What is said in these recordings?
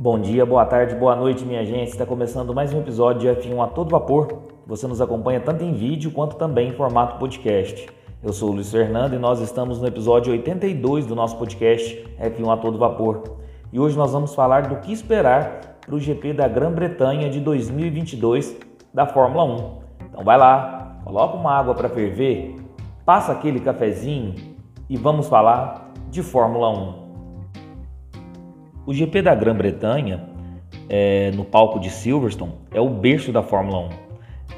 Bom dia, boa tarde, boa noite, minha gente. Está começando mais um episódio de F1 a todo vapor. Você nos acompanha tanto em vídeo quanto também em formato podcast. Eu sou o Luiz Fernando e nós estamos no episódio 82 do nosso podcast F1 a todo vapor. E hoje nós vamos falar do que esperar para o GP da Grã-Bretanha de 2022 da Fórmula 1. Então vai lá, coloca uma água para ferver, passa aquele cafezinho e vamos falar de Fórmula 1. O GP da Grã-Bretanha, é, no palco de Silverstone, é o berço da Fórmula 1.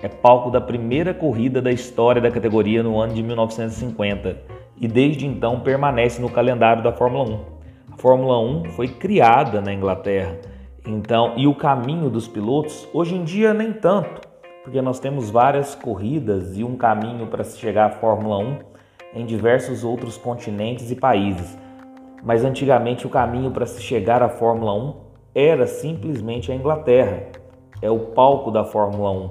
É palco da primeira corrida da história da categoria no ano de 1950 e desde então permanece no calendário da Fórmula 1. A Fórmula 1 foi criada na Inglaterra, então e o caminho dos pilotos hoje em dia nem tanto, porque nós temos várias corridas e um caminho para se chegar à Fórmula 1 em diversos outros continentes e países mas antigamente o caminho para se chegar à Fórmula 1 era simplesmente a Inglaterra. É o palco da Fórmula 1.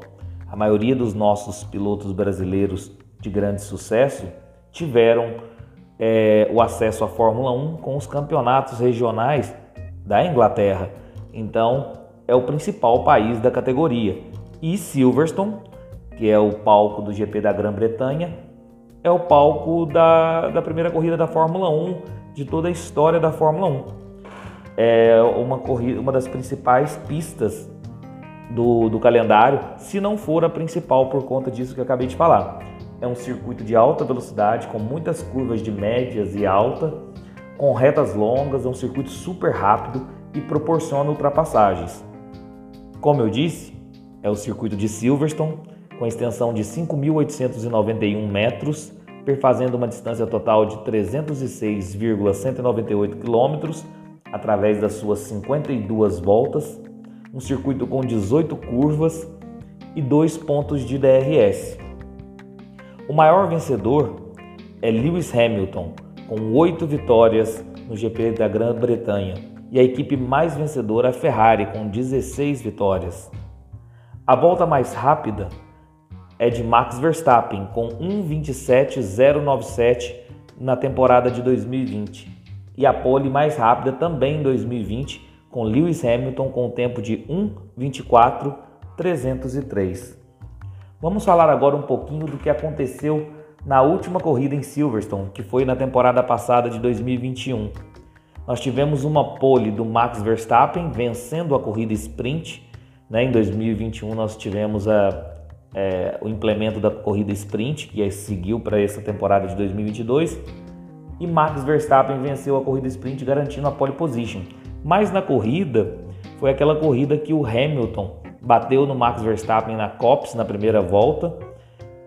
A maioria dos nossos pilotos brasileiros de grande sucesso tiveram é, o acesso à Fórmula 1 com os campeonatos regionais da Inglaterra. Então, é o principal país da categoria. E Silverstone, que é o palco do GP da Grã-Bretanha, é o palco da, da primeira corrida da Fórmula 1 de toda a história da Fórmula 1. É uma, corrida, uma das principais pistas do, do calendário, se não for a principal por conta disso que eu acabei de falar. É um circuito de alta velocidade, com muitas curvas de médias e alta, com retas longas, é um circuito super rápido e proporciona ultrapassagens. Como eu disse, é o circuito de Silverstone, com extensão de 5.891 metros perfazendo uma distância total de 306,198 km através das suas 52 voltas, um circuito com 18 curvas e dois pontos de DRS. O maior vencedor é Lewis Hamilton, com oito vitórias no GP da Grã-Bretanha, e a equipe mais vencedora é a Ferrari, com 16 vitórias. A volta mais rápida é de Max Verstappen com 1:27.097 na temporada de 2020 e a pole mais rápida também em 2020 com Lewis Hamilton com o tempo de 1:24.303. Vamos falar agora um pouquinho do que aconteceu na última corrida em Silverstone, que foi na temporada passada de 2021. Nós tivemos uma pole do Max Verstappen vencendo a corrida sprint. Né? Em 2021 nós tivemos a é, o implemento da corrida sprint, que é, seguiu para essa temporada de 2022, e Max Verstappen venceu a corrida sprint garantindo a pole position. Mas na corrida, foi aquela corrida que o Hamilton bateu no Max Verstappen na Cops na primeira volta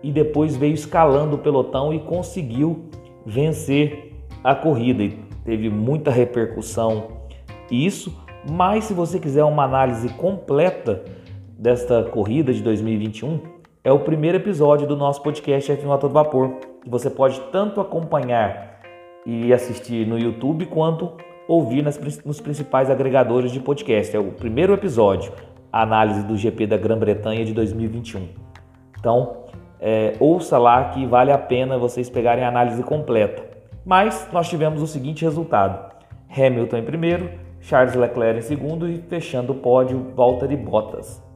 e depois veio escalando o pelotão e conseguiu vencer a corrida. E teve muita repercussão isso, mas se você quiser uma análise completa desta corrida de 2021, é o primeiro episódio do nosso podcast F1 a todo vapor, você pode tanto acompanhar e assistir no YouTube quanto ouvir nas, nos principais agregadores de podcast. É o primeiro episódio, a análise do GP da Grã-Bretanha de 2021. Então, é, ouça lá que vale a pena vocês pegarem a análise completa. Mas nós tivemos o seguinte resultado: Hamilton em primeiro, Charles Leclerc em segundo e fechando o pódio, Valtteri Bottas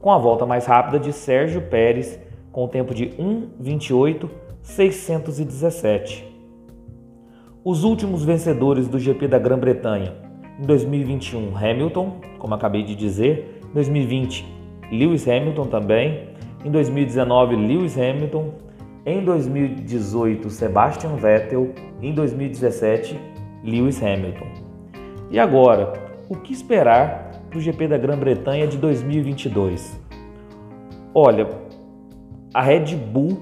com a volta mais rápida de Sérgio Pérez, com o tempo de 1:28.617. Os últimos vencedores do GP da Grã-Bretanha. Em 2021, Hamilton, como acabei de dizer. Em 2020, Lewis Hamilton também. Em 2019, Lewis Hamilton. Em 2018, Sebastian Vettel. Em 2017, Lewis Hamilton. E agora, o que esperar para o GP da Grã-Bretanha de 2022? Olha, a Red Bull,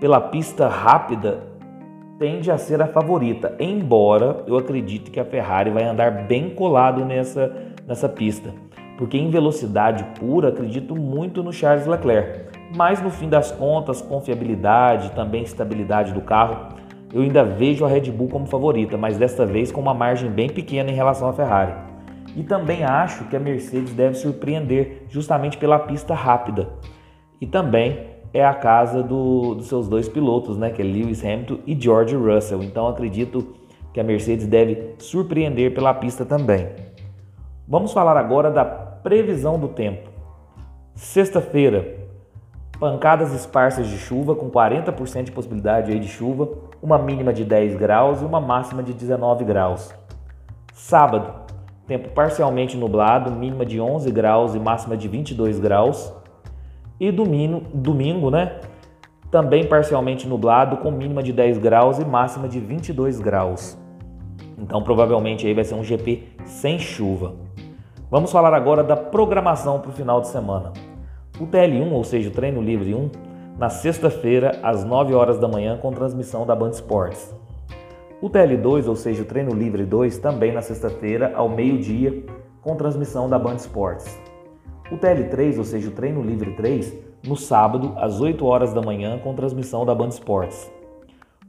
pela pista rápida, tende a ser a favorita, embora eu acredite que a Ferrari vai andar bem colado nessa, nessa pista. Porque em velocidade pura, acredito muito no Charles Leclerc. Mas no fim das contas, confiabilidade, também estabilidade do carro, eu ainda vejo a Red Bull como favorita, mas desta vez com uma margem bem pequena em relação à Ferrari. E também acho que a Mercedes deve surpreender justamente pela pista rápida. E também é a casa do, dos seus dois pilotos, né, que é Lewis Hamilton e George Russell. Então acredito que a Mercedes deve surpreender pela pista também. Vamos falar agora da previsão do tempo. Sexta-feira, pancadas esparsas de chuva com 40% de possibilidade de chuva, uma mínima de 10 graus e uma máxima de 19 graus. Sábado, tempo parcialmente nublado, mínima de 11 graus e máxima de 22 graus. E domingo, domingo, né? Também parcialmente nublado, com mínima de 10 graus e máxima de 22 graus. Então, provavelmente aí vai ser um GP sem chuva. Vamos falar agora da programação para o final de semana. O TL1, ou seja, o Treino Livre 1, na sexta-feira, às 9 horas da manhã, com transmissão da Band Esportes. O TL2, ou seja, o Treino Livre 2, também na sexta-feira, ao meio-dia, com transmissão da Band Esportes. O TL3, ou seja, o Treino Livre 3, no sábado, às 8 horas da manhã, com transmissão da Band Esportes.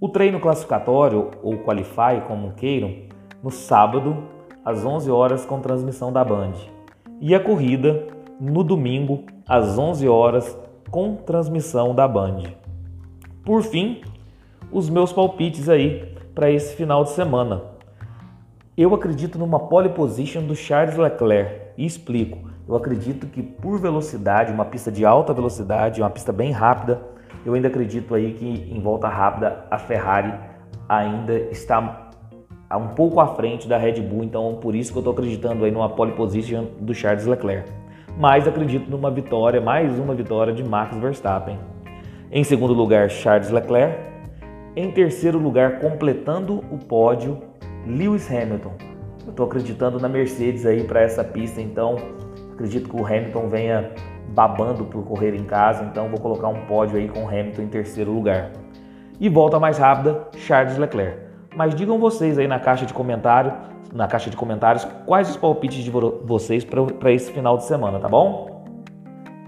O treino classificatório, ou Qualify, como queiram, no sábado, às 11 horas com transmissão da Band. E a corrida no domingo às 11 horas com transmissão da Band. Por fim, os meus palpites aí para esse final de semana. Eu acredito numa pole position do Charles Leclerc e explico. Eu acredito que por velocidade, uma pista de alta velocidade, uma pista bem rápida, eu ainda acredito aí que em volta rápida a Ferrari ainda está um pouco à frente da Red Bull, então por isso que eu estou acreditando aí numa pole position do Charles Leclerc. Mas acredito numa vitória, mais uma vitória de Max Verstappen. Em segundo lugar, Charles Leclerc. Em terceiro lugar, completando o pódio, Lewis Hamilton. Eu estou acreditando na Mercedes aí para essa pista, então acredito que o Hamilton venha babando por correr em casa, então vou colocar um pódio aí com o Hamilton em terceiro lugar. E volta mais rápida, Charles Leclerc. Mas digam vocês aí na caixa de comentário, na caixa de comentários, quais os palpites de vocês para esse final de semana, tá bom?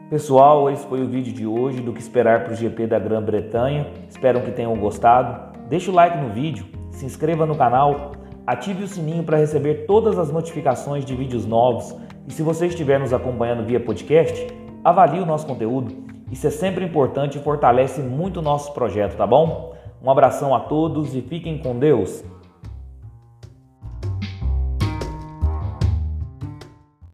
Pessoal, esse foi o vídeo de hoje do que esperar para o GP da Grã-Bretanha. Espero que tenham gostado. Deixe o like no vídeo, se inscreva no canal, ative o sininho para receber todas as notificações de vídeos novos. E se você estiver nos acompanhando via podcast, avalie o nosso conteúdo. Isso é sempre importante e fortalece muito o nosso projeto, tá bom? Um abração a todos e fiquem com Deus.